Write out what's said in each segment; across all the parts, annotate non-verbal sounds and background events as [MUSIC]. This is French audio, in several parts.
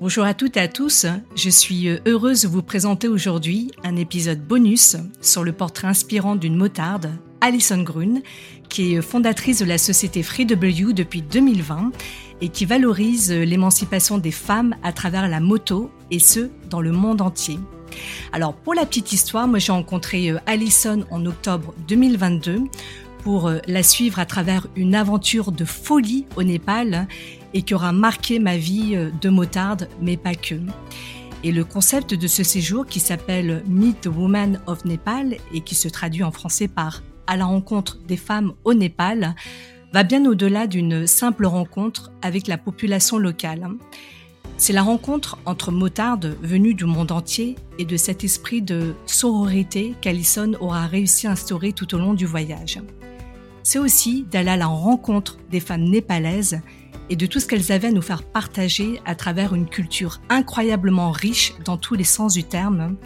Bonjour à toutes et à tous, je suis heureuse de vous présenter aujourd'hui un épisode bonus sur le portrait inspirant d'une motarde, Alison Grun, qui est fondatrice de la société FreeW depuis 2020 et qui valorise l'émancipation des femmes à travers la moto et ce, dans le monde entier. Alors pour la petite histoire, moi j'ai rencontré Alison en octobre 2022 pour la suivre à travers une aventure de folie au Népal et qui aura marqué ma vie euh, de motarde, mais pas que. Et le concept de ce séjour qui s'appelle Meet the Woman of Nepal et qui se traduit en français par À la rencontre des femmes au Népal va bien au-delà d'une simple rencontre avec la population locale. C'est la rencontre entre motardes venus du monde entier et de cet esprit de sororité qu'Alison aura réussi à instaurer tout au long du voyage. C'est aussi d'aller à la rencontre des femmes népalaises et de tout ce qu'elles avaient à nous faire partager à travers une culture incroyablement riche dans tous les sens du terme.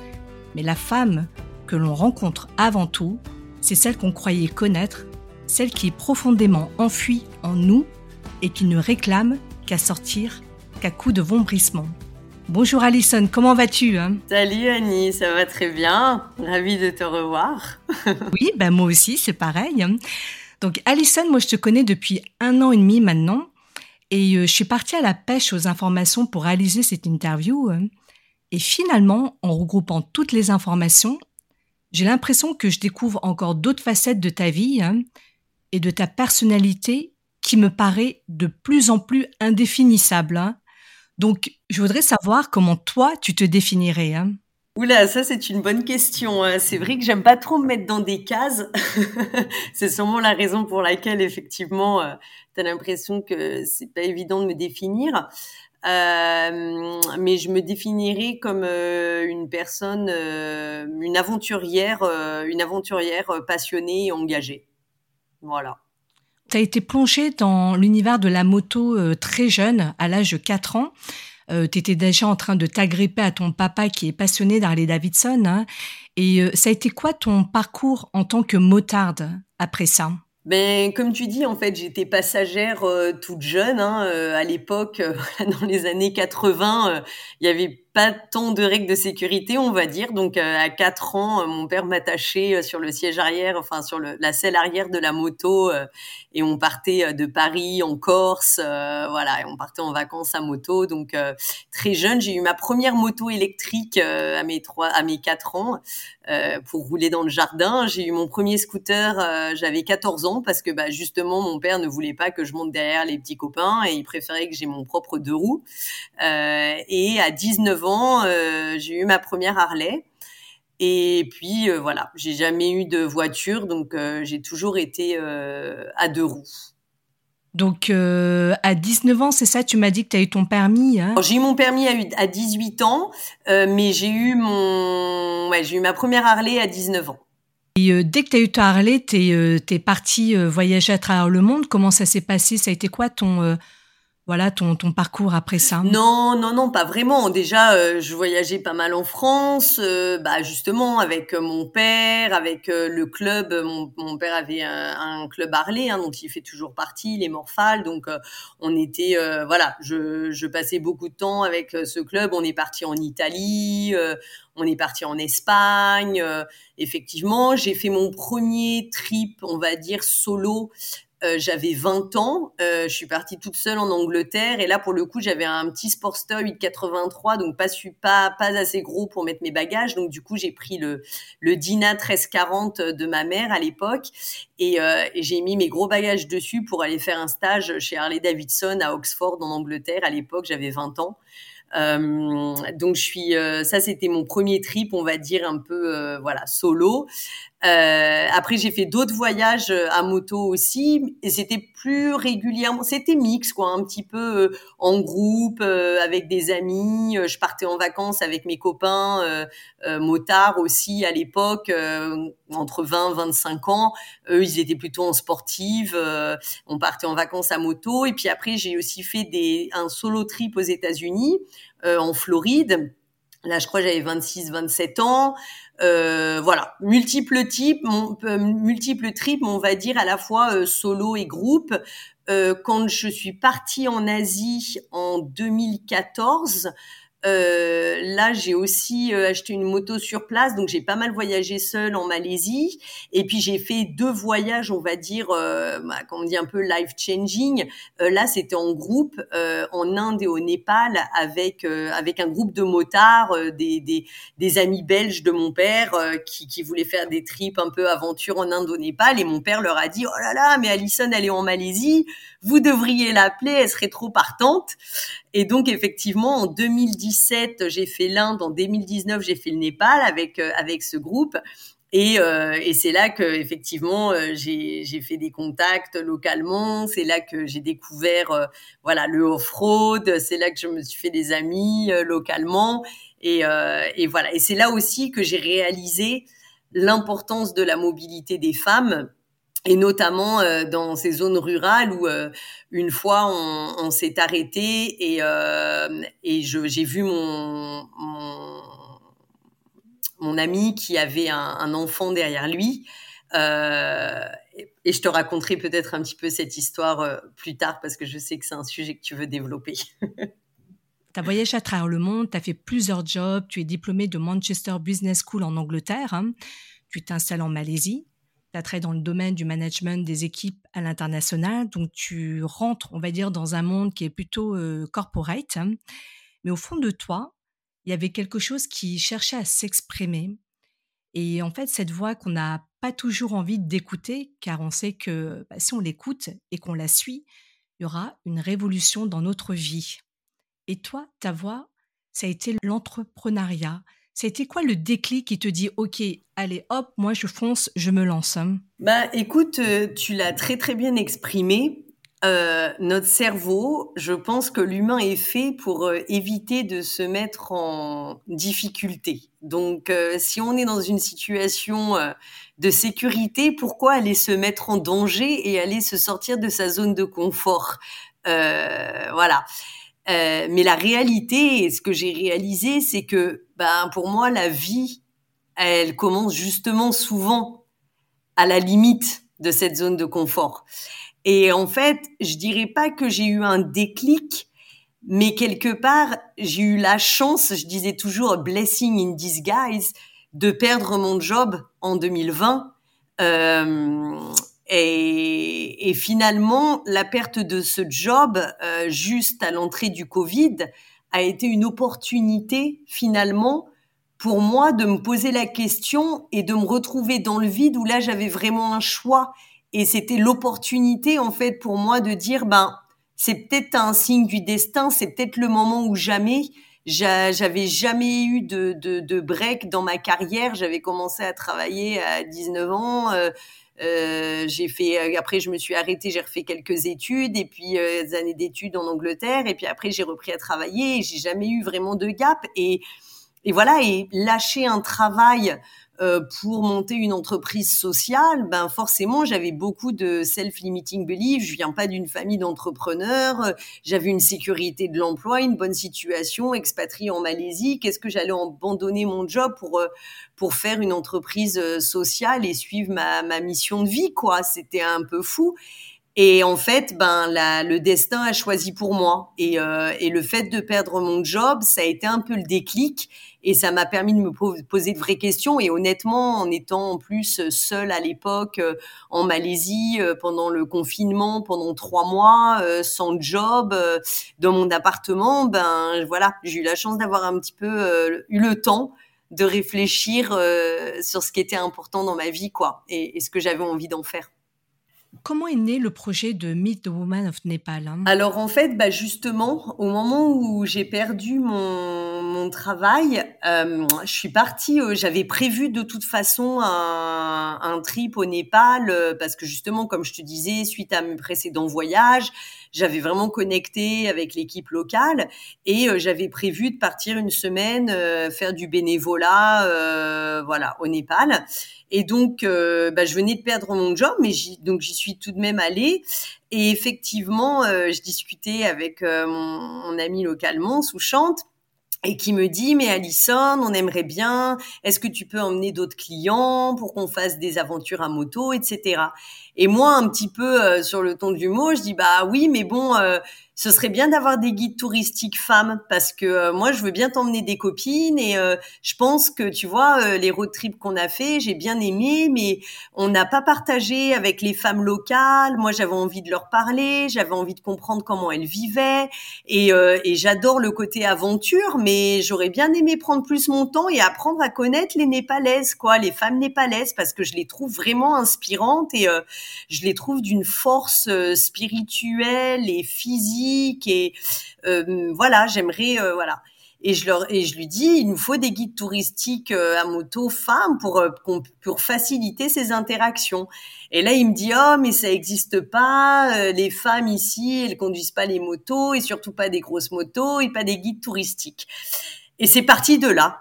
Mais la femme que l'on rencontre avant tout, c'est celle qu'on croyait connaître, celle qui est profondément enfuie en nous et qui ne réclame qu'à sortir qu'à coup de vombrissement. Bonjour Alison, comment vas-tu hein? Salut Annie, ça va très bien. Ravie de te revoir. [LAUGHS] oui, ben moi aussi, c'est pareil. Donc Alison, moi je te connais depuis un an et demi maintenant et euh, je suis partie à la pêche aux informations pour réaliser cette interview. Euh. Et finalement, en regroupant toutes les informations, j'ai l'impression que je découvre encore d'autres facettes de ta vie hein, et de ta personnalité qui me paraît de plus en plus indéfinissable. Hein. Donc, je voudrais savoir comment toi, tu te définirais. Hein. Oula, ça c'est une bonne question. Hein. C'est vrai que j'aime pas trop me mettre dans des cases. [LAUGHS] c'est sûrement la raison pour laquelle effectivement euh, tu as l'impression que c'est pas évident de me définir. Euh, mais je me définirais comme euh, une personne, une aventurière, une aventurière passionnée et engagée. Voilà. Tu as été plongée dans l'univers de la moto très jeune, à l'âge de 4 ans euh, tu étais déjà en train de t'agripper à ton papa qui est passionné d'Harley Davidson. Hein. et euh, ça a été quoi ton parcours en tant que motarde après ça? Ben, comme tu dis, en fait, j'étais passagère euh, toute jeune. Hein, euh, à l'époque, [LAUGHS] dans les années 80, il y avait pas tant de règles de sécurité, on va dire. Donc, à 4 ans, mon père m'attachait sur le siège arrière, enfin sur le, la selle arrière de la moto, et on partait de Paris en Corse, voilà, et on partait en vacances à moto. Donc, très jeune, j'ai eu ma première moto électrique à mes trois, à mes 4 ans. Euh, pour rouler dans le jardin. J'ai eu mon premier scooter, euh, j'avais 14 ans parce que bah, justement mon père ne voulait pas que je monte derrière les petits copains et il préférait que j'ai mon propre deux roues. Euh, et à 19 ans, j'ai eu ma première Harley. Et puis voilà, j'ai jamais eu de voiture, donc j'ai toujours été à deux roues. Donc, euh, à 19 ans, c'est ça, tu m'as dit que tu as eu ton permis. Hein? J'ai eu mon permis à, 18 ans, euh, mais j'ai eu mon, ouais, j'ai eu ma première Harley à 19 ans. Et euh, dès que tu as eu ta Harley, tu es, es parti voyager à travers le monde. Comment ça s'est passé? Ça a été quoi ton voilà ton, ton parcours après ça Non, non, non, pas vraiment. Déjà, euh, je voyageais pas mal en France, euh, bah justement avec euh, mon père, avec le club. Mon, mon père avait un, club Harley, hein, dont il fait toujours partie, les Morphales. Donc, on était, voilà, je, je passais beaucoup de temps avec ce club. On est parti en Italie, on est parti en Espagne. effectivement, j'ai fait mon premier trip, on va dire solo, euh, j'avais 20 ans, euh, je suis partie toute seule en Angleterre et là pour le coup j'avais un petit Sportster 883 donc pas pas pas assez gros pour mettre mes bagages donc du coup j'ai pris le le Dina 1340 de ma mère à l'époque et, euh, et j'ai mis mes gros bagages dessus pour aller faire un stage chez Harley Davidson à Oxford en Angleterre à l'époque j'avais 20 ans. Donc je suis, ça c'était mon premier trip, on va dire un peu, voilà, solo. Euh, après, j'ai fait d'autres voyages euh, à moto aussi, et c'était plus régulièrement, c'était mix quoi, un petit peu euh, en groupe avec des amis. Je partais en vacances avec mes copains motards aussi à l'époque, entre 20 et 25 ans. Eux, ils étaient plutôt en sportive. on partait en vacances à moto, et puis après, j'ai aussi fait des un solo trip aux États-Unis, en Floride. Là, je crois j'avais 26, 27 ans. Euh, voilà, multiples types, euh, multiples tripes, on va dire à la fois euh, solo et groupe. quand je suis partie en Asie en 2014, euh, là, j'ai aussi euh, acheté une moto sur place, donc j'ai pas mal voyagé seule en Malaisie. Et puis j'ai fait deux voyages, on va dire, euh, bah, on dit un peu life changing. Euh, là, c'était en groupe en Inde et au Népal avec avec un groupe de motards, des, des, des amis belges de mon père qui, qui voulaient faire des trips un peu aventure en Inde au Népal. Et mon père leur a dit, oh là là, mais Alison, elle est en Malaisie, vous devriez l'appeler, elle serait trop partante. Et donc effectivement, en 2017, j'ai fait l'Inde, en 2019, j'ai fait le Népal avec euh, avec ce groupe. Et, euh, et c'est là que effectivement euh, j'ai fait des contacts localement. C'est là que j'ai découvert euh, voilà le off-road. C'est là que je me suis fait des amis localement. Et, et voilà. Et c'est là aussi que j'ai réalisé l'importance de la mobilité des femmes et notamment euh, dans ces zones rurales où euh, une fois on, on s'est arrêté et, euh, et j'ai vu mon, mon, mon ami qui avait un, un enfant derrière lui euh, et je te raconterai peut-être un petit peu cette histoire plus tard parce que je sais que c'est un sujet que tu veux développer. [LAUGHS] Tu as voyagé à travers le monde, tu as fait plusieurs jobs, tu es diplômé de Manchester Business School en Angleterre, hein. tu t'installes en Malaisie, tu as travaillé dans le domaine du management des équipes à l'international, donc tu rentres, on va dire, dans un monde qui est plutôt euh, corporate. Hein. Mais au fond de toi, il y avait quelque chose qui cherchait à s'exprimer. Et en fait, cette voix qu'on n'a pas toujours envie d'écouter, car on sait que bah, si on l'écoute et qu'on la suit, il y aura une révolution dans notre vie. Et toi, ta voix, ça a été l'entrepreneuriat, c'était quoi le déclic qui te dit OK, allez hop, moi je fonce, je me lance hein? Bah écoute, euh, tu l'as très très bien exprimé. Euh, notre cerveau, je pense que l'humain est fait pour euh, éviter de se mettre en difficulté. Donc, si on est dans une situation de sécurité, pourquoi aller se mettre en danger et aller se sortir de sa zone de confort? Voilà. Euh, mais la réalité, ce que j'ai réalisé, c'est que, ben, pour moi, la vie, elle commence justement souvent à la limite de cette zone de confort. Et en fait, je dirais pas que j'ai eu un déclic, mais quelque part, j'ai eu la chance, je disais toujours blessing in disguise, de perdre mon job en 2020. Euh, et, finalement, la perte de ce job, euh, juste à l'entrée du Covid, a été une opportunité finalement pour moi de me poser la question et de me retrouver dans le vide où là j'avais vraiment un choix. Et c'était l'opportunité en fait pour moi de dire ben c'est peut-être un signe du destin, c'est peut-être le moment où jamais j'avais jamais eu de, break dans ma carrière. J'avais commencé à travailler à 19 ans. Euh, euh, j'ai fait euh, après je me suis arrêtée, j'ai refait quelques études et puis euh, des années d'études en Angleterre et puis après j'ai repris à travailler. J'ai jamais eu vraiment de gap et et voilà et lâcher un travail euh, pour monter une entreprise sociale, ben forcément j'avais beaucoup de self-limiting beliefs. Je viens pas d'une famille d'entrepreneurs. J'avais une sécurité de l'emploi, une bonne situation, expatriée en Malaisie. Qu'est-ce que j'allais abandonner mon job pour euh, pour faire une entreprise euh, sociale et suivre ma, ma mission de vie quoi? C'était un peu fou. Et en fait, ben la, le destin a choisi pour moi. Et, euh, et le fait de perdre mon job, ça a été un peu le déclic. Et ça m'a permis de me poser de vraies questions. Et honnêtement, en étant en plus seule à l'époque euh, en Malaisie euh, pendant le confinement, pendant trois mois, euh, sans job, dans mon appartement, ben voilà, j'ai eu la chance d'avoir un petit peu eu le temps de réfléchir sur ce qui était important dans ma vie, quoi, et, et ce que j'avais envie d'en faire. Comment est né le projet de Meet the Woman of Nepal hein? Alors en fait, bah justement, au moment où j'ai perdu mon, mon travail, euh, je suis partie. Euh, J'avais prévu de toute façon un, trip au Népal euh, parce que justement, comme je te disais, suite à mes précédents voyages, j'avais vraiment connecté avec l'équipe locale et j'avais prévu de partir une semaine faire du bénévolat, voilà, au Népal. Et donc, bah, je venais de perdre mon job, mais donc j'y suis tout de même allée. Et effectivement, je discutais avec mon, mon ami localement, Souchante, et qui me dit mais Alison, on aimerait bien, est-ce que tu peux emmener d'autres clients pour qu'on fasse des aventures à moto, etc. Et moi, un petit peu euh, sur le ton du mot, je dis bah oui, mais bon, euh, ce serait bien d'avoir des guides touristiques femmes parce que euh, moi je veux bien t'emmener des copines et euh, je pense que tu vois euh, les road trips qu'on a fait j'ai bien aimé mais on n'a pas partagé avec les femmes locales. Moi j'avais envie de leur parler j'avais envie de comprendre comment elles vivaient et, et j'adore le côté aventure mais j'aurais bien aimé prendre plus mon temps et apprendre à connaître les népalaises quoi les femmes népalaises parce que je les trouve vraiment inspirantes et je les trouve d'une force spirituelle et physique et euh, voilà, j'aimerais euh, voilà. Et je, leur, et je lui dis, il nous faut des guides touristiques euh, à moto femmes pour, pour faciliter ces interactions. Et là, il me dit, oh, mais ça n'existe pas. les femmes ici, elles conduisent pas les motos et surtout pas des grosses motos et pas des guides touristiques. Et c'est parti de là.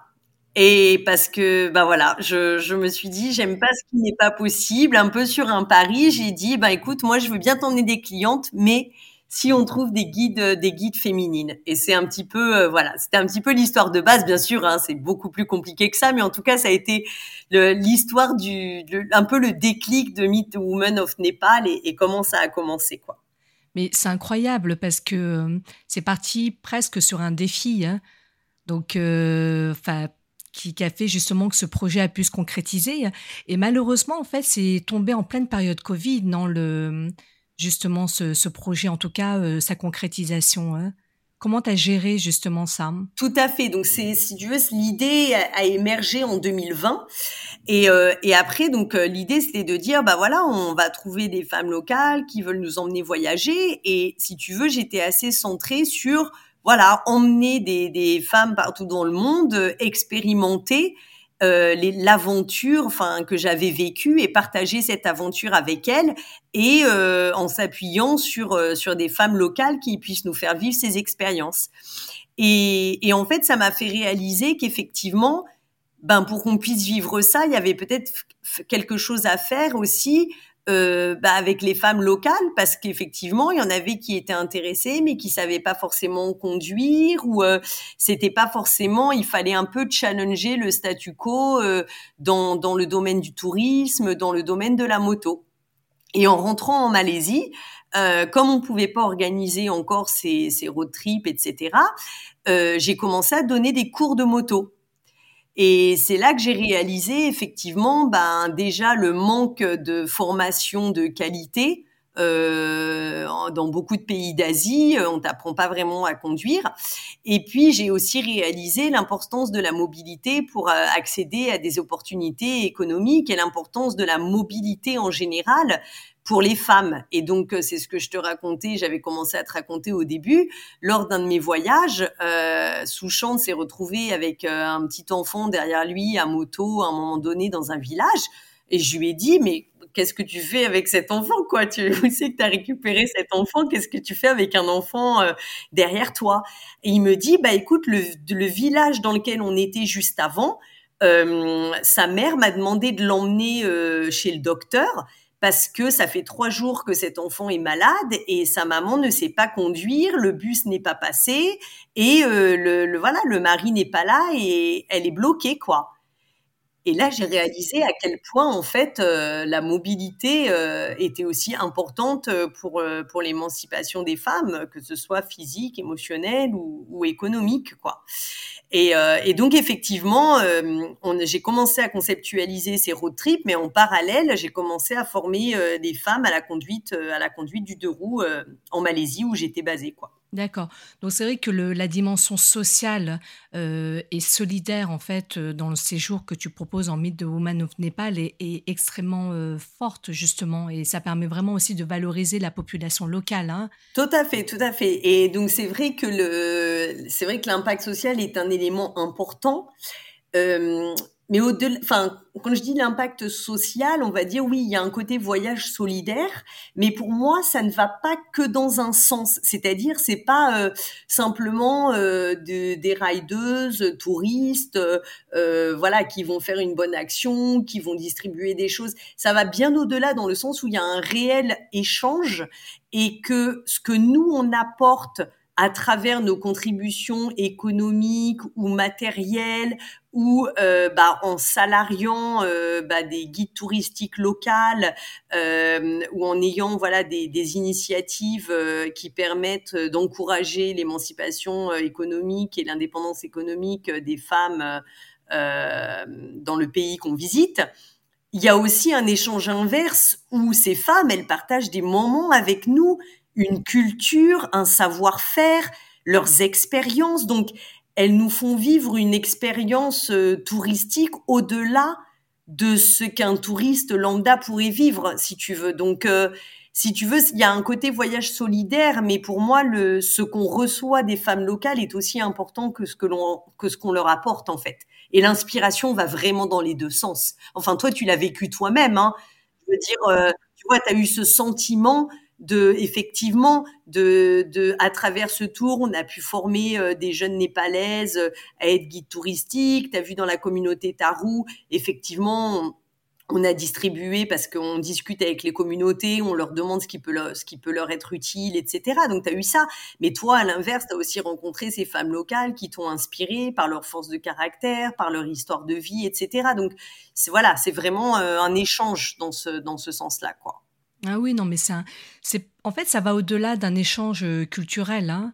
Et parce que, bah voilà, je, je me suis dit, j'aime pas ce qui n'est pas possible. Un peu sur un pari, j'ai dit, bah écoute, moi, je veux bien t'emmener des clientes, mais si on trouve des guides, euh, des guides féminines. Et c'est un petit peu, euh, voilà, c'était un petit peu l'histoire de base, bien sûr. Hein, c'est beaucoup plus compliqué que ça, mais en tout cas, ça a été l'histoire du, un peu le déclic de Meet the Woman of Nepal et, comment ça a commencé, quoi. Mais c'est incroyable parce que euh, c'est parti presque sur un défi. Hein. Donc, enfin. qui, qui, a fait justement que ce projet a pu se concrétiser. Et malheureusement, en fait, c'est tombé en pleine période Covid, non le, justement ce, projet, en tout cas euh, sa concrétisation hein. Comment tu as géré justement ça? Tout à fait. Donc c'est si tu veux l'idée a, émergé en 2020 et, euh, et après donc euh, l'idée c'était de dire bah voilà on va trouver des femmes locales qui veulent nous emmener voyager et si tu veux j'étais assez centrée sur voilà emmener des, des femmes partout dans le monde expérimenter euh, l'aventure enfin que j'avais vécue et partager cette aventure avec elle et euh, en s'appuyant sur euh, sur des femmes locales qui puissent nous faire vivre ces expériences. Et, et en fait ça m'a fait réaliser qu'effectivement ben pour qu'on puisse vivre ça il y avait peut-être quelque chose à faire aussi euh, bah, avec les femmes locales parce qu'effectivement il y en avait qui étaient intéressées mais qui savaient pas forcément conduire ou euh, c'était pas forcément il fallait un peu challenger le statu quo euh, dans dans le domaine du tourisme dans le domaine de la moto. Et en rentrant en Malaisie euh, comme on pouvait pas organiser encore ces, ces road trips etc euh, j'ai commencé à donner des cours de moto et c'est là que j'ai réalisé effectivement, ben déjà le manque de formation de qualité. Euh, dans beaucoup de pays d'Asie, on t'apprend pas vraiment à conduire. Et puis j'ai aussi réalisé l'importance de la mobilité pour euh, accéder à des opportunités économiques et l'importance de la mobilité en général pour les femmes. Et donc, euh, c'est ce que je te racontais, j'avais commencé à te raconter au début. Lors d'un de mes voyages, euh, s'est retrouvé avec euh, un petit enfant derrière lui à moto à un moment donné dans un village. Et je lui ai dit, mais qu'est-ce que tu fais avec cet enfant quoi? Tu [LAUGHS] sais que tu as récupéré cet enfant, qu'est-ce que tu fais avec un enfant euh, derrière toi? Il me dit, bah écoute, le, le, village dans lequel on était juste avant, sa mère m'a demandé de l'emmener chez le docteur parce que ça fait trois jours que cet enfant est malade et sa maman ne sait pas conduire, le bus n'est pas passé et euh, le, voilà, le mari n'est pas là et elle est bloquée quoi. Et là, j'ai réalisé à quel point en fait euh, la mobilité euh, était aussi importante pour pour l'émancipation des femmes, que ce soit physique, émotionnelle ou, ou économique quoi. Et, euh, et, donc effectivement, euh, j'ai commencé à conceptualiser ces road trips, mais en parallèle, j'ai commencé à former euh, des femmes à la conduite, à la conduite du deux roues en Malaisie où j'étais basée, quoi. D'accord. Donc c'est vrai que la dimension sociale euh, et solidaire en fait euh, dans le séjour que tu proposes en Meet the Woman of Nepal est, extrêmement euh, forte justement et ça permet vraiment aussi de valoriser la population locale. Hein. Tout à fait, tout à fait. Et donc c'est vrai que le, c'est vrai que l'impact social est un élément important. Mais au-delà, enfin, quand je dis l'impact social, on va dire oui, il y a un côté voyage solidaire, mais pour moi, ça ne va pas que dans un sens. C'est-à-dire, c'est pas euh, simplement euh, de, des rideuses, touristes, euh, voilà, qui vont faire une bonne action, qui vont distribuer des choses. Ça va bien au-delà dans le sens où il y a un réel échange et que ce que nous on apporte à travers nos contributions économiques ou matérielles ou euh, bah, en salariant euh, bah, des guides touristiques locales euh, ou en ayant voilà des, des initiatives euh, qui permettent d'encourager l'émancipation économique et l'indépendance économique des femmes dans le pays qu'on visite. Il y a aussi un échange inverse où ces femmes, elles partagent des moments avec nous une culture, un savoir-faire, leurs expériences. Donc, elles nous font vivre une expérience euh, touristique au-delà de ce qu'un touriste lambda pourrait vivre, si tu veux. Donc, euh, si tu veux, il y a un côté voyage solidaire, mais pour moi, le, ce qu'on reçoit des femmes locales est aussi important que ce que l'on, que ce qu'on leur apporte, en fait. Et l'inspiration va vraiment dans les deux sens. Enfin, toi, tu l'as vécu toi-même, hein. Je veux dire, euh, tu vois, tu as eu ce sentiment de effectivement de, de à travers ce tour on a pu former euh, des jeunes népalaises euh, à être guides touristiques tu as vu dans la communauté Tarou effectivement on, a distribué parce qu'on discute avec les communautés, on leur demande ce qui peut leur, ce qui peut leur être utile, etc. Donc tu as eu ça. Mais toi, à l'inverse, tu as aussi rencontré ces femmes locales qui t'ont inspiré par leur force de caractère, par leur histoire de vie, etc. Donc voilà, c'est vraiment euh, un échange dans ce dans ce sens-là, quoi. Ah oui, non, mais c'est, c'est en fait, ça va au-delà d'un échange euh, culturel. Hein.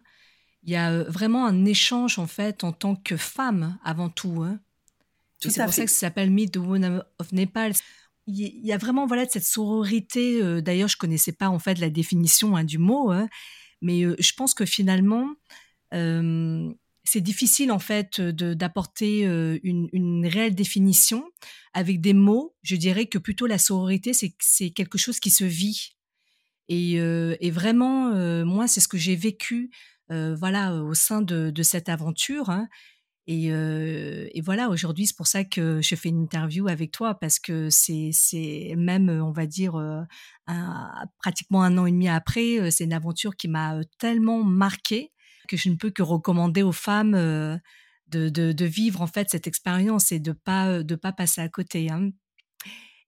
Il y a euh, vraiment un échange en fait en tant que femme avant tout. Hein. c'est pour ça que ça s'appelle Meet the Woman of Nepal. Il y a vraiment voilà cette sororité. Euh, d'ailleurs, je connaissais pas en fait la définition hein, du mot, hein, mais je pense que finalement, c'est difficile en fait d'apporter une, réelle définition avec des mots. Je dirais que plutôt la sororité, c'est quelque chose qui se vit. Et, vraiment, moi, c'est ce que j'ai vécu, voilà, au sein de, cette aventure. Hein. Et, voilà, aujourd'hui, c'est pour ça que je fais une interview avec toi parce que c'est même, on va dire, pratiquement un an et demi après, c'est une aventure qui m'a tellement marquée que je ne peux que recommander aux femmes euh, de, de, vivre en fait cette expérience et de pas de pas passer à côté. Hein.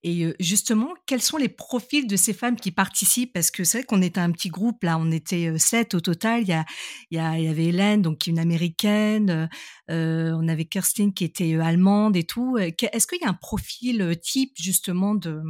Et euh, justement, quels sont les profils de ces femmes qui participent? Parce que c'est vrai qu'on était un petit groupe, là, on était euh, sept au total. Il y, a, il, y avait Hélène, donc une américaine, euh, on avait Kirstine qui était allemande et tout. Est-ce qu'il y a un profil type justement de,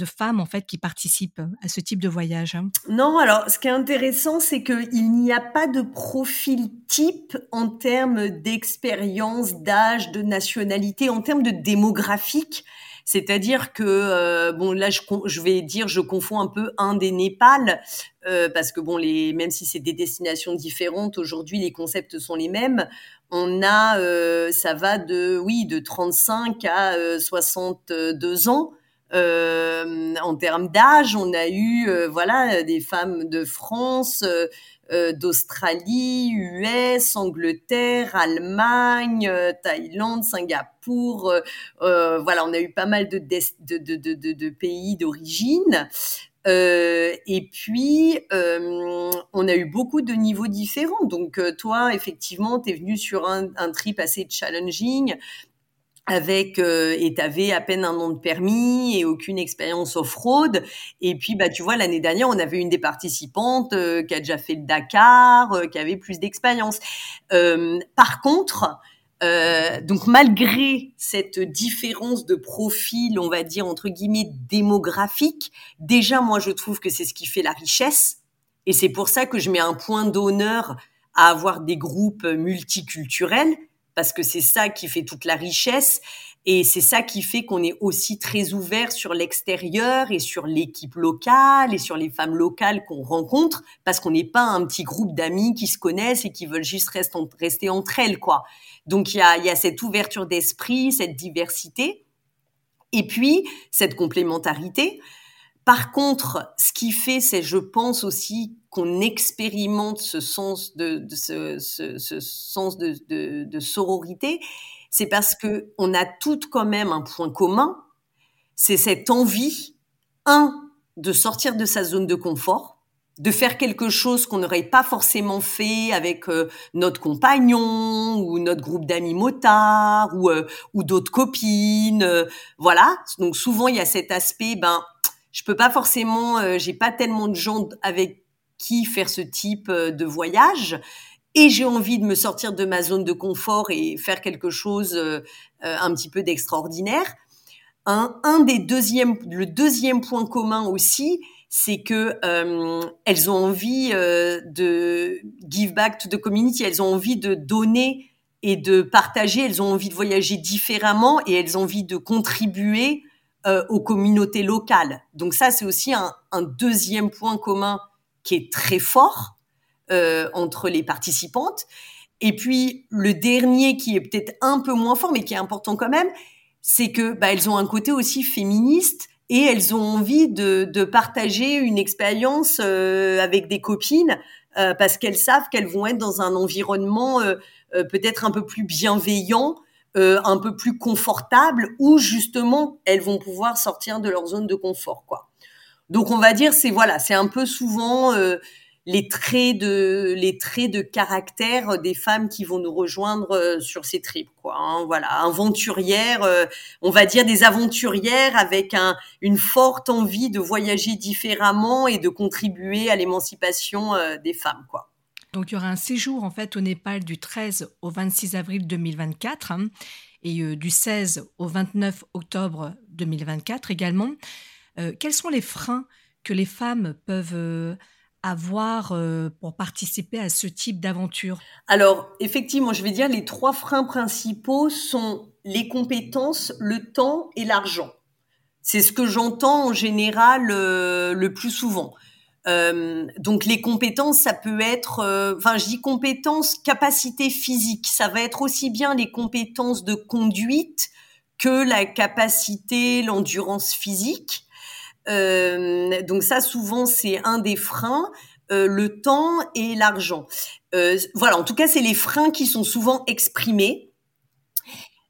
de femmes en fait qui participent à ce type de voyage hein? Non, alors ce qui est intéressant, c'est qu'il n'y a pas de profil type en termes d'expérience, d'âge, de nationalité, en termes de démographique. C'est-à-dire que euh, bon là je, je, vais dire je confonds un peu un des Népal euh, parce que bon les même si c'est des destinations différentes aujourd'hui les concepts sont les mêmes. On a euh, ça va de oui de 35 à 62 ans. Euh, en termes d'âge, on a eu euh, voilà des femmes de France, euh, d'Australie, US, Angleterre, Allemagne, Thaïlande, Singapour. voilà, on a eu pas mal de, pays d'origine. Et puis, on a eu beaucoup de niveaux différents. Donc, toi, effectivement, tu es venu sur un, trip assez challenging avec euh, et t'avais à peine un an de permis et aucune expérience off-road et puis bah tu vois l'année dernière on avait une des participantes euh, qui a déjà fait le Dakar euh, qui avait plus d'expérience. Euh, par contre donc malgré cette différence de profil on va dire entre guillemets démographique déjà moi je trouve que c'est ce qui fait la richesse. Et c'est pour ça que je mets un point d'honneur à avoir des groupes multiculturels parce que c'est ça qui fait toute la richesse et c'est ça qui fait qu'on est aussi très ouvert sur l'extérieur et sur l'équipe locale et sur les femmes locales qu'on rencontre parce qu'on n'est pas un petit groupe d'amis qui se connaissent et qui veulent juste rester entre elles quoi. Donc il y a, y a cette ouverture d'esprit, cette diversité et puis cette complémentarité. Par contre, ce qui fait, c'est, je pense aussi, qu'on expérimente ce sens de, ce, sens de, sororité, c'est parce que on a toutes quand même un point commun, c'est cette envie, un, de sortir de sa zone de confort, de faire quelque chose qu'on n'aurait pas forcément fait avec euh, notre compagnon ou notre groupe d'amis motards ou, euh, d'autres copines, euh, voilà. Donc souvent il y a cet aspect, ben je peux pas forcément, j'ai pas tellement de gens avec qui faire ce type de voyage et j'ai envie de me sortir de ma zone de confort et faire quelque chose un petit peu d'extraordinaire. Un, des deuxièmes, le deuxième point commun aussi, c'est que euh, elles ont envie euh, de give back to the community, elles ont envie de donner et de partager, elles ont envie de voyager différemment et elles ont envie de contribuer euh, aux communautés locales. Donc ça, c'est aussi un, deuxième point commun qui est très fort euh, entre les participantes. Et puis le dernier qui est peut-être un peu moins fort, mais qui est important quand même, c'est que bah, elles ont un côté aussi féministe et elles ont envie de, de partager une expérience euh, avec des copines euh, parce qu'elles savent qu'elles vont être dans un environnement euh, euh peut-être un peu plus bienveillant, euh, un peu plus confortable, où justement elles vont pouvoir sortir de leur zone de confort, quoi. Donc on va dire c'est voilà, c'est un peu souvent les traits de les traits de caractère des femmes qui vont nous rejoindre euh, sur ces trips quoi hein, voilà. Aventurières euh, on va dire des aventurières avec un, une forte envie de voyager différemment et de contribuer à l'émancipation euh, des femmes quoi. Donc il y aura un séjour en fait au Népal du 13 au 26 avril 2024 hein, et du 16 au 29 octobre 2024 également quels sont les freins que les femmes peuvent avoir euh, pour participer à ce type d'aventure? Alors, effectivement, je vais dire les trois freins principaux sont les compétences, le temps et l'argent. C'est ce que j'entends en général euh, le plus souvent. Euh, donc les compétences, ça peut être, euh, enfin je dis compétences, capacité physique, ça va être aussi bien les compétences de conduite que la capacité, l'endurance physique. Euh, donc ça, souvent, c'est un des freins. Euh, le temps et l'argent. Euh, voilà, en tout cas, c'est les freins qui sont souvent exprimés.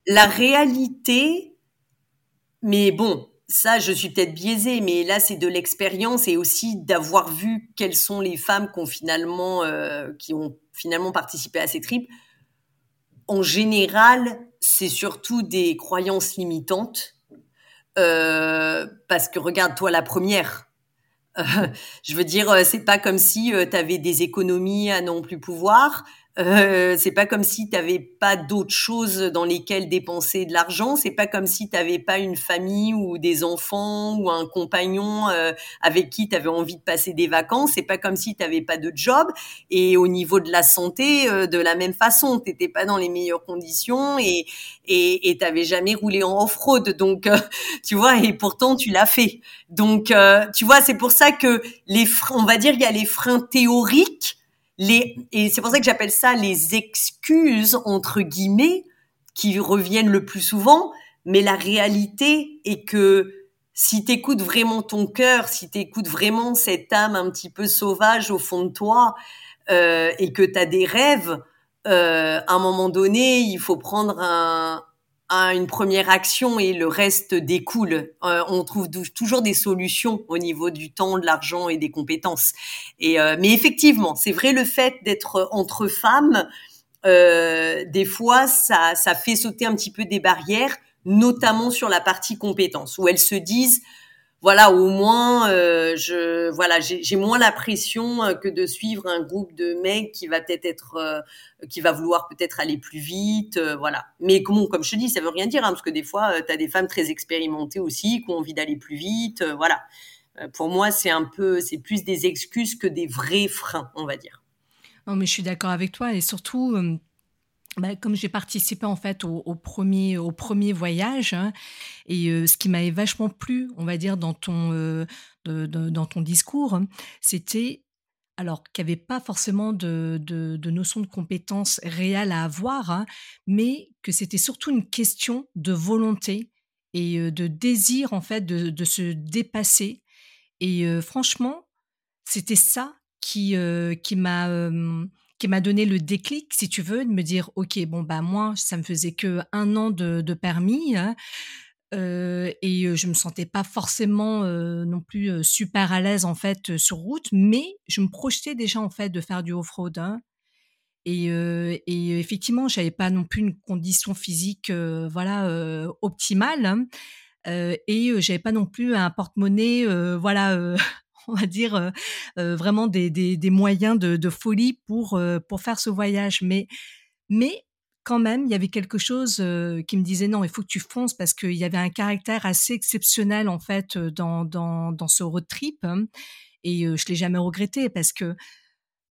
La réalité, mais bon, ça, je suis peut-être biaisée, mais là, c'est de l'expérience et aussi d'avoir vu quelles sont les femmes qui ont finalement, qui ont finalement participé à ces tripes. En général, c'est surtout des croyances limitantes euh, parce que regarde, toi, la première, euh, [LAUGHS] je veux dire, euh, c'est pas comme si tu des économies à non plus pouvoir. Euh, c'est pas comme si tu n'avais pas d'autres choses dans lesquelles dépenser de l'argent. C'est pas comme si tu n'avais pas une famille ou des enfants ou un compagnon euh, avec qui tu avais envie de passer des vacances. C'est pas comme si tu n'avais pas de job. Et au niveau de la santé, euh, de la même façon, tu n'étais pas dans les meilleures conditions et et t'avais jamais roulé en off-road. Donc [LAUGHS] tu vois, et pourtant tu l'as fait. Donc tu vois, c'est pour ça que les on va dire, il y a les freins théoriques et c'est pour ça que j'appelle ça les excuses entre guillemets qui reviennent le plus souvent. Mais la réalité est que si tu écoutes vraiment ton cœur, si tu écoutes vraiment cette âme un petit peu sauvage au fond de toi euh, et que tu as des rêves, euh, à un moment donné, il faut prendre un, une première action et le reste découle. Euh, on trouve toujours des solutions au niveau du temps, de l'argent et des compétences. Et euh, mais effectivement, c'est vrai le fait d'être entre femmes, euh, des fois ça ça fait sauter un petit peu des barrières, notamment sur la partie compétences où elles se disent voilà, au moins, euh, je, voilà, j'ai moins la pression euh, que de suivre un groupe de mecs qui va peut-être être, euh, qui va vouloir peut-être aller plus vite, voilà. Mais comme, comme je te dis, ça veut rien dire, hein, parce que des fois, tu as des femmes très expérimentées aussi qui ont envie d'aller plus vite, voilà. pour moi, c'est un peu, c'est plus des excuses que des vrais freins, on va dire. Non, mais je suis d'accord avec toi, et surtout bah, comme j'ai participé en fait au, premier au premier voyage hein, et euh, ce qui m'avait vachement plu, on va dire dans ton euh, dans ton discours, hein, c'était alors qu'il n'y avait pas forcément de, de, notion de compétence réelle à avoir, hein, mais que c'était surtout une question de volonté et euh, de désir en fait de, de se dépasser. Et franchement, c'était ça qui qui m'a qui m'a donné le déclic, si tu veux, de me dire, ok, bon bah moi, ça me faisait que un an de, permis. Hein, euh, et euh, je me sentais pas forcément euh, non plus euh, super à l'aise en fait sur route, mais je me projetais déjà en fait de faire du off-road. Hein, et, et, effectivement, j'avais pas non plus une condition physique voilà optimale, hein, et j'avais pas non plus un porte-monnaie voilà [LAUGHS] [LAUGHS] on va dire vraiment des, des, moyens de, folie pour pour faire ce voyage. Mais mais quand même, il y avait quelque chose qui me disait non, il faut que tu fonces parce qu'il y avait un caractère assez exceptionnel en fait dans dans, ce road trip hein, et je l'ai jamais regretté parce que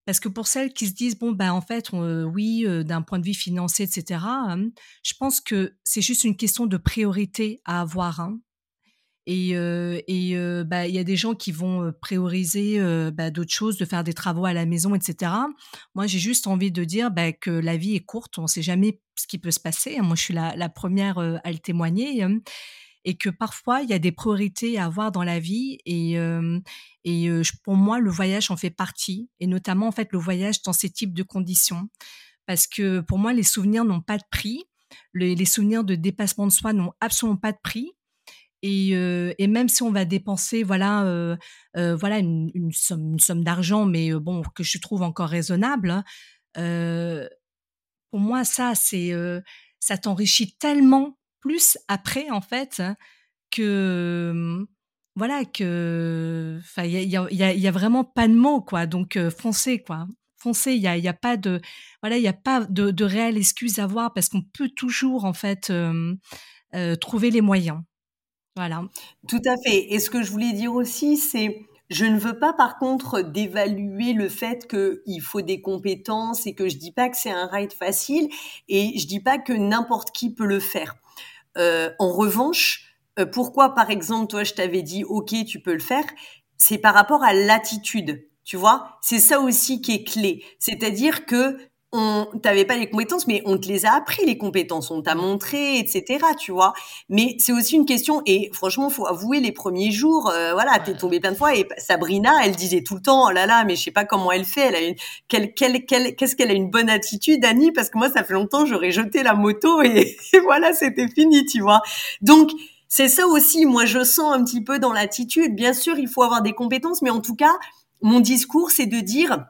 parce que pour celles qui se disent bon ben en fait oui d'un point de vue financier etc hein, je pense que c'est juste une question de priorité à avoir hein. Et bah il y a des gens qui vont prioriser bah, d'autres choses, de faire des travaux à la maison, etc. Moi, j'ai juste envie de dire bah, que la vie est courte, on ne sait jamais ce qui peut se passer. Moi, je suis la, première à le témoigner. et que parfois, il y a des priorités à avoir dans la vie. Et, pour moi, le voyage en fait partie. Et notamment, en fait, le voyage dans ces types de conditions. Parce que pour moi, les souvenirs n'ont pas de prix. Les souvenirs de dépassement de soi n'ont absolument pas de prix. Et, même si on va dépenser voilà voilà une, somme, d'argent mais bon que je trouve encore raisonnable hein, pour moi ça c'est ça t'enrichit tellement plus après en fait hein, que voilà que enfin il y a, vraiment pas de mots quoi. Donc foncez quoi. Foncez il y a pas de voilà il y a pas de, de réelle excuse à avoir parce qu'on peut toujours en fait trouver les moyens voilà. Tout à fait. Et ce que je voulais dire aussi, c'est je ne veux pas par contre d'évaluer le fait qu'il faut des compétences et que je dis pas que c'est un ride facile et je dis pas que n'importe qui peut le faire. Euh, en revanche, euh, pourquoi par exemple toi je t'avais dit ok tu peux le faire, c'est par rapport à l'attitude. Tu vois, c'est ça aussi qui est clé. C'est-à-dire que on t'avais pas les compétences, mais on te les a appris les compétences, on t'a montré, etc. Tu vois. Mais c'est aussi une question et franchement, faut avouer les premiers jours, euh, voilà, t'es tombé plein de fois et Sabrina, elle disait tout le temps, oh là là, mais je sais pas comment elle fait, elle a une, quelle, quelle, quelle, qu'est-ce qu'elle a une bonne attitude, Annie, parce que moi, ça fait longtemps, j'aurais jeté la moto et, [LAUGHS] et voilà, c'était fini, tu vois. Donc c'est ça aussi, moi, je sens un petit peu dans l'attitude. Bien sûr, il faut avoir des compétences, mais en tout cas, mon discours, c'est de dire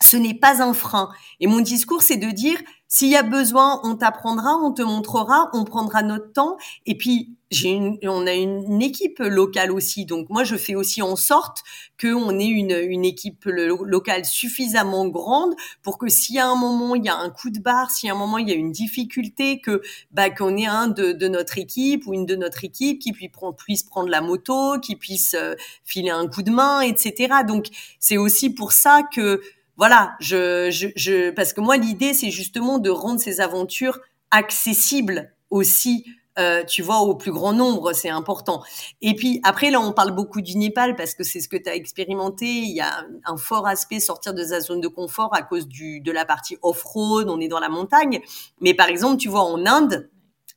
ce n'est pas un frein. Et mon discours, c'est de dire, s'il y a besoin, on t'apprendra, on te montrera, on prendra notre temps. Et puis, j'ai une, on a une, équipe locale aussi. Donc, moi, je fais aussi en sorte qu'on ait une, une équipe locale suffisamment grande pour que s'il y a un moment, il y a un coup de barre, s'il y a un moment, il y a une difficulté, que, bah, qu'on ait un de, de, notre équipe ou une de notre équipe qui puisse prendre, puisse prendre la moto, qui puisse euh, filer un coup de main, etc. Donc, c'est aussi pour ça que, voilà, je, je, je, parce que moi l'idée c'est justement de rendre ces aventures accessibles aussi. Euh, tu vois, au plus grand nombre, c'est important. Et puis après, là, on parle beaucoup du Népal parce que c'est ce que tu as expérimenté. Il y a un fort aspect sortir de sa zone de confort à cause du, de la partie off-road, on est dans la montagne. Mais par exemple, tu vois, en Inde,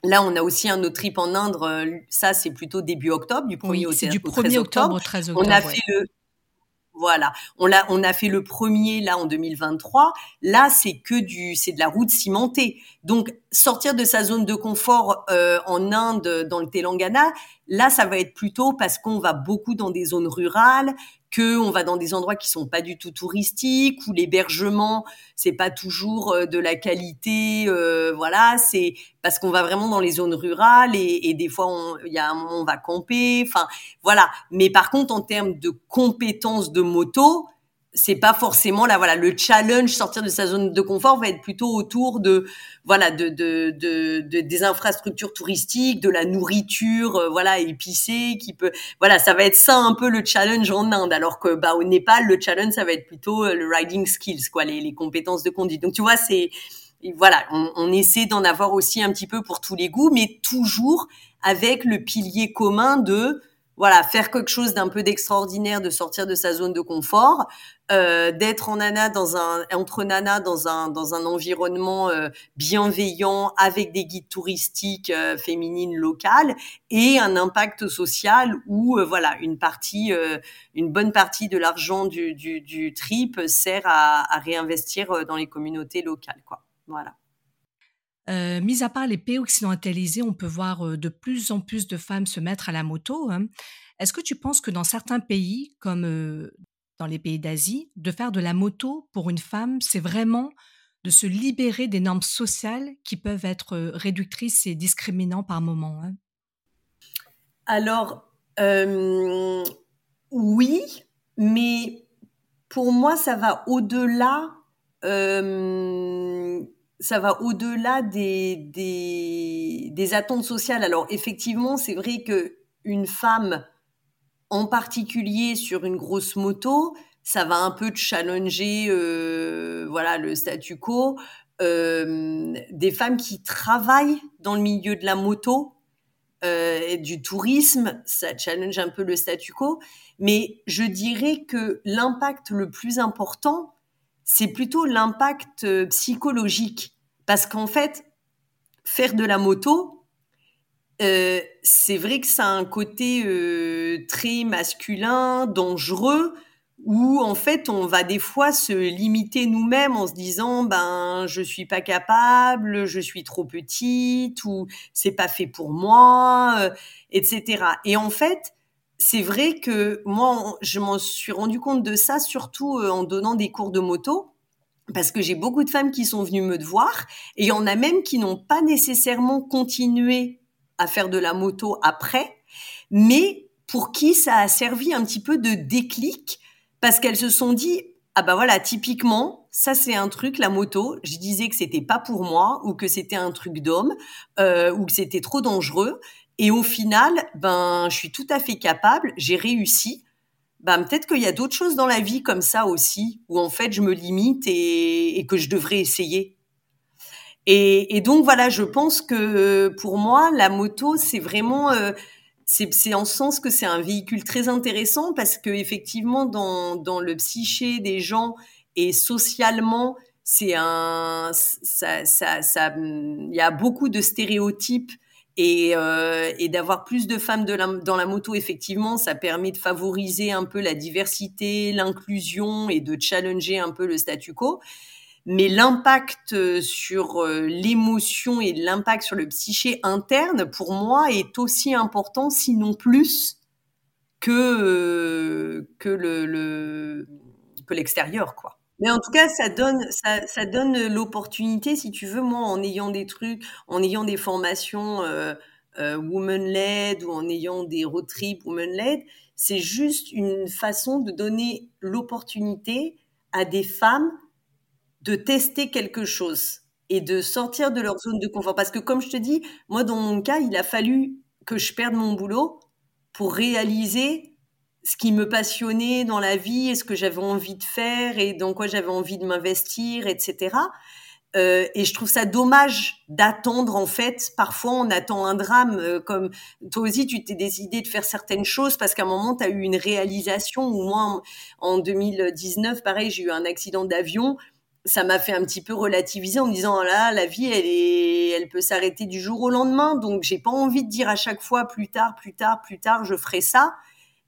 Là, on a aussi un autre trip en Inde. Euh, ça, c'est plutôt début octobre, du 1er au, du 1er octobre. au 13 octobre. On a fait le voilà, on l'a, on a fait le premier là en 2023. Là, c'est que du, c'est de la route cimentée. Donc, sortir de sa zone de confort euh, en Inde, dans le Telangana, là, ça va être plutôt parce qu'on va beaucoup dans des zones rurales, que on va dans des endroits qui sont pas du tout touristiques, où l'hébergement c'est pas toujours euh, de la qualité, euh, voilà, c'est parce qu'on va vraiment dans les zones rurales et, et des fois il y a un moment on va camper, enfin voilà. Mais par contre en termes de compétences de moto, c'est pas forcément là voilà le challenge sortir de sa zone de confort va être plutôt autour de voilà de de, de, des infrastructures touristiques de la nourriture euh, voilà épicée qui peut voilà ça va être ça un peu le challenge en Inde. Alors que bah au Népal le challenge ça va être plutôt euh, le riding skills quoi les, les compétences de conduite. Donc tu vois c'est voilà on, on essaie d'en avoir aussi un petit peu pour tous les goûts mais toujours avec le pilier commun de voilà, faire quelque chose d'un peu d'extraordinaire, de sortir de sa zone de confort, euh, d'être en nana dans un entre nana dans un dans un environnement euh, bienveillant avec des guides touristiques euh, féminines locales et un impact social où voilà une partie une bonne partie de l'argent du, du, du trip sert à, à réinvestir dans les communautés locales quoi. Voilà euh, mis à part les pays occidentalisés, on peut voir euh, de plus en plus de femmes se mettre à la moto. Hein. Est-ce que tu penses que dans certains pays, comme euh, dans les pays d'Asie, de faire de la moto pour une femme, c'est vraiment de se libérer des normes sociales qui peuvent être réductrices et discriminantes par moment hein? Alors, oui, mais pour moi, ça va au-delà. Ça va au-delà des, des, attentes sociales. Alors effectivement, c'est vrai que une femme, en particulier sur une grosse moto, ça va un peu challenger, euh, voilà, le statu quo. Euh, des femmes qui travaillent dans le milieu de la moto, euh, et du tourisme, ça challenge un peu le statu quo. Mais je dirais que l'impact le plus important, c'est plutôt l'impact euh, psychologique. Parce qu'en fait, faire de la moto, euh, c'est vrai que ça a un côté euh, très masculin, dangereux, où en fait on va des fois se limiter nous-mêmes en se disant ben je suis pas capable, je suis trop petite ou c'est pas fait pour moi, etc. Et en fait c'est vrai que moi je m'en suis rendu compte de ça surtout euh, en donnant des cours de moto parce que j'ai beaucoup de femmes qui sont venues me voir et il y en a même qui n'ont pas nécessairement continué à faire de la moto après, mais pour qui ça a servi un petit peu de déclic parce qu'elles se sont dit ah bah voilà typiquement ça c'est un truc la moto. Je disais que c'était pas pour moi ou que c'était un truc d'homme euh, ou que c'était trop dangereux et au final ben je suis tout à fait capable j'ai réussi. Ben peut-être qu'il y a d'autres choses dans la vie comme ça aussi où en fait je me limite et, que je devrais essayer. Et, donc voilà je pense que pour moi la moto c'est vraiment euh, c'est en sens que c'est un véhicule très intéressant parce que effectivement dans, dans le psyché des gens et socialement c'est un ça ça il y a beaucoup de stéréotypes et, euh, et d'avoir plus de femmes dans la moto effectivement ça permet de favoriser un peu la diversité l'inclusion et de challenger un peu le statu quo mais l'impact euh, sur euh, l'émotion et l'impact sur le psyché interne, pour moi, est aussi important, sinon plus, que, euh, que le, le que l'extérieur, quoi. Mais en tout cas, ça donne, ça, ça donne l'opportunité, si tu veux, moi, en ayant des trucs, en ayant des formations euh, euh, woman-led ou en ayant des road trips woman-led, c'est juste une façon de donner l'opportunité à des femmes de tester quelque chose et de sortir de leur zone de confort. Parce que comme je te dis, moi, dans mon cas, il a fallu que je perde mon boulot pour réaliser ce qui me passionnait dans la vie et ce que j'avais envie de faire et dans quoi j'avais envie de m'investir, etc. Euh, et je trouve ça dommage d'attendre en fait. Parfois, on attend un drame. Euh, comme toi aussi, tu t'es décidé de faire certaines choses parce qu'à un moment, tu as eu une réalisation. Ou moi, en 2019, pareil, j'ai eu un accident d'avion ça m'a fait un petit peu relativiser en me disant oh là la vie elle est elle peut s'arrêter du jour au lendemain donc j'ai pas envie de dire à chaque fois plus tard plus tard plus tard je ferai ça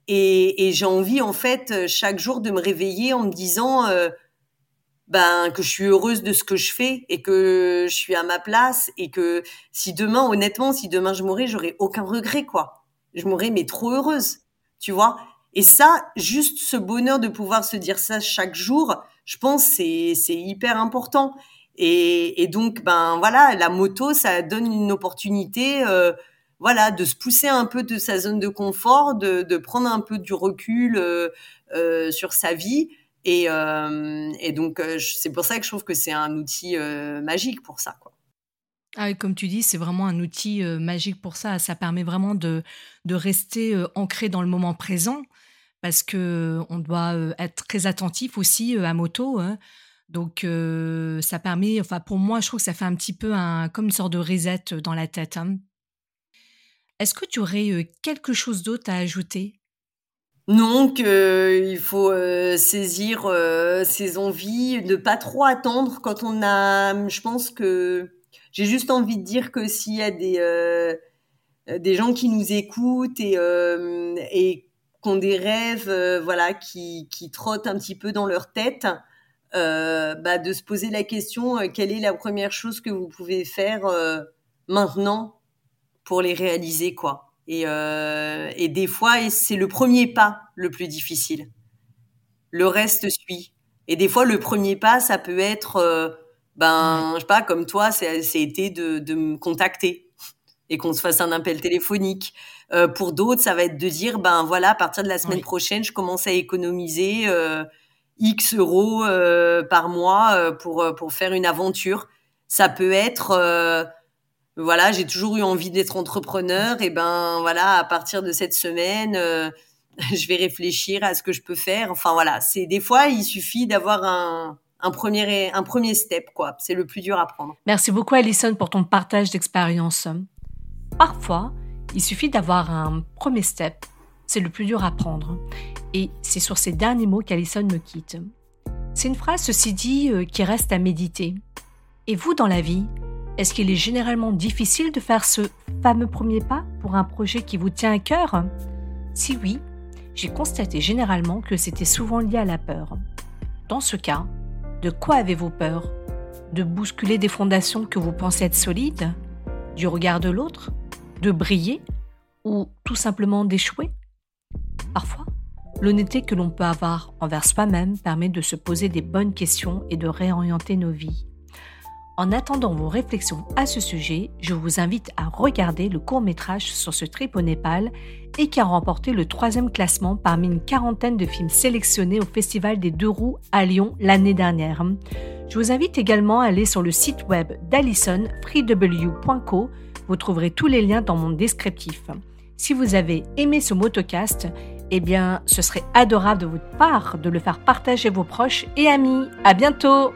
et, et j'ai envie en fait chaque jour de me réveiller en me disant euh, ben que je suis heureuse de ce que je fais et que je suis à ma place et que si demain honnêtement si demain je mourrais j'aurais aucun regret quoi je mourrais mais trop heureuse tu vois et ça juste ce bonheur de pouvoir se dire ça chaque jour je pense c'est c'est hyper important. Et, et, donc ben voilà, la moto ça donne une opportunité. Euh, voilà, de se pousser un peu de sa zone de confort, de, de prendre un peu du recul euh, euh, sur sa vie. Et, euh, donc, c'est pour ça que je trouve que c'est un outil magique pour ça. Ah, comme tu dis, c'est vraiment un outil magique pour ça. Ça permet vraiment de, de rester ancré dans le moment présent parce que on doit être très attentif aussi à moto. Hein. Donc ça permet, enfin pour moi, je trouve que ça fait un petit peu un, comme une sorte de reset dans la tête. Hein. Est-ce que tu aurais quelque chose d'autre à ajouter? Non, qu'il faut saisir ses envies, ne pas trop attendre quand on a. Je pense que j'ai juste envie de dire que s'il y a des des gens qui nous écoutent et, et ont des rêves, euh, voilà, qui, qui trottent un petit peu dans leur tête, euh, bah, de se poser la question euh, quelle est la première chose que vous pouvez faire maintenant? Pour les réaliser, quoi. Et, et des fois, c'est le premier pas le plus difficile. Le reste suit. Et des fois, le premier pas, ça peut être, ben, je sais pas, comme toi, c'est été de, de me contacter [LAUGHS] et qu'on se fasse un appel téléphonique. Euh, pour d'autres, ça va être de dire, ben voilà, à partir de la semaine prochaine, je commence à économiser euh, X euros euh, par mois pour, pour faire une aventure. Ça peut être, voilà, j'ai toujours eu envie d'être entrepreneur, et ben voilà, à partir de cette semaine, [LAUGHS] je vais réfléchir à ce que je peux faire. Enfin voilà, c'est des fois, il suffit d'avoir un, un premier, un premier step, quoi. C'est le plus dur à prendre. Merci beaucoup, Alison, pour ton partage d'expérience. Parfois, il suffit d'avoir un premier step. C'est le plus dur à prendre. Et c'est sur ces derniers mots qu'Alison me quitte. C'est une phrase, ceci dit, euh, qui reste à méditer. Et vous, dans la vie, est-ce qu'il est généralement difficile de faire ce fameux premier pas pour un projet qui vous tient à cœur? Si oui, j'ai constaté généralement que c'était souvent lié à la peur. Dans ce cas, de quoi avez-vous peur? De bousculer des fondations que vous pensez être solides? Du regard de l'autre? De briller? Ou tout simplement d'échouer? Parfois, l'honnêteté que l'on peut avoir envers soi-même permet de se poser des bonnes questions et de réorienter nos vies. En attendant vos réflexions à ce sujet, je vous invite à regarder le court métrage sur ce trip au Népal et qui a remporté le troisième classement parmi une quarantaine de films sélectionnés au Festival des Deux Roues à Lyon l'année dernière. Je vous invite également à aller sur le site web d'Allison, freew.co. Vous trouverez tous les liens dans mon descriptif. Si vous avez aimé ce motocast, eh bien, ce serait adorable de votre part de le faire partager vos proches et amis. À bientôt!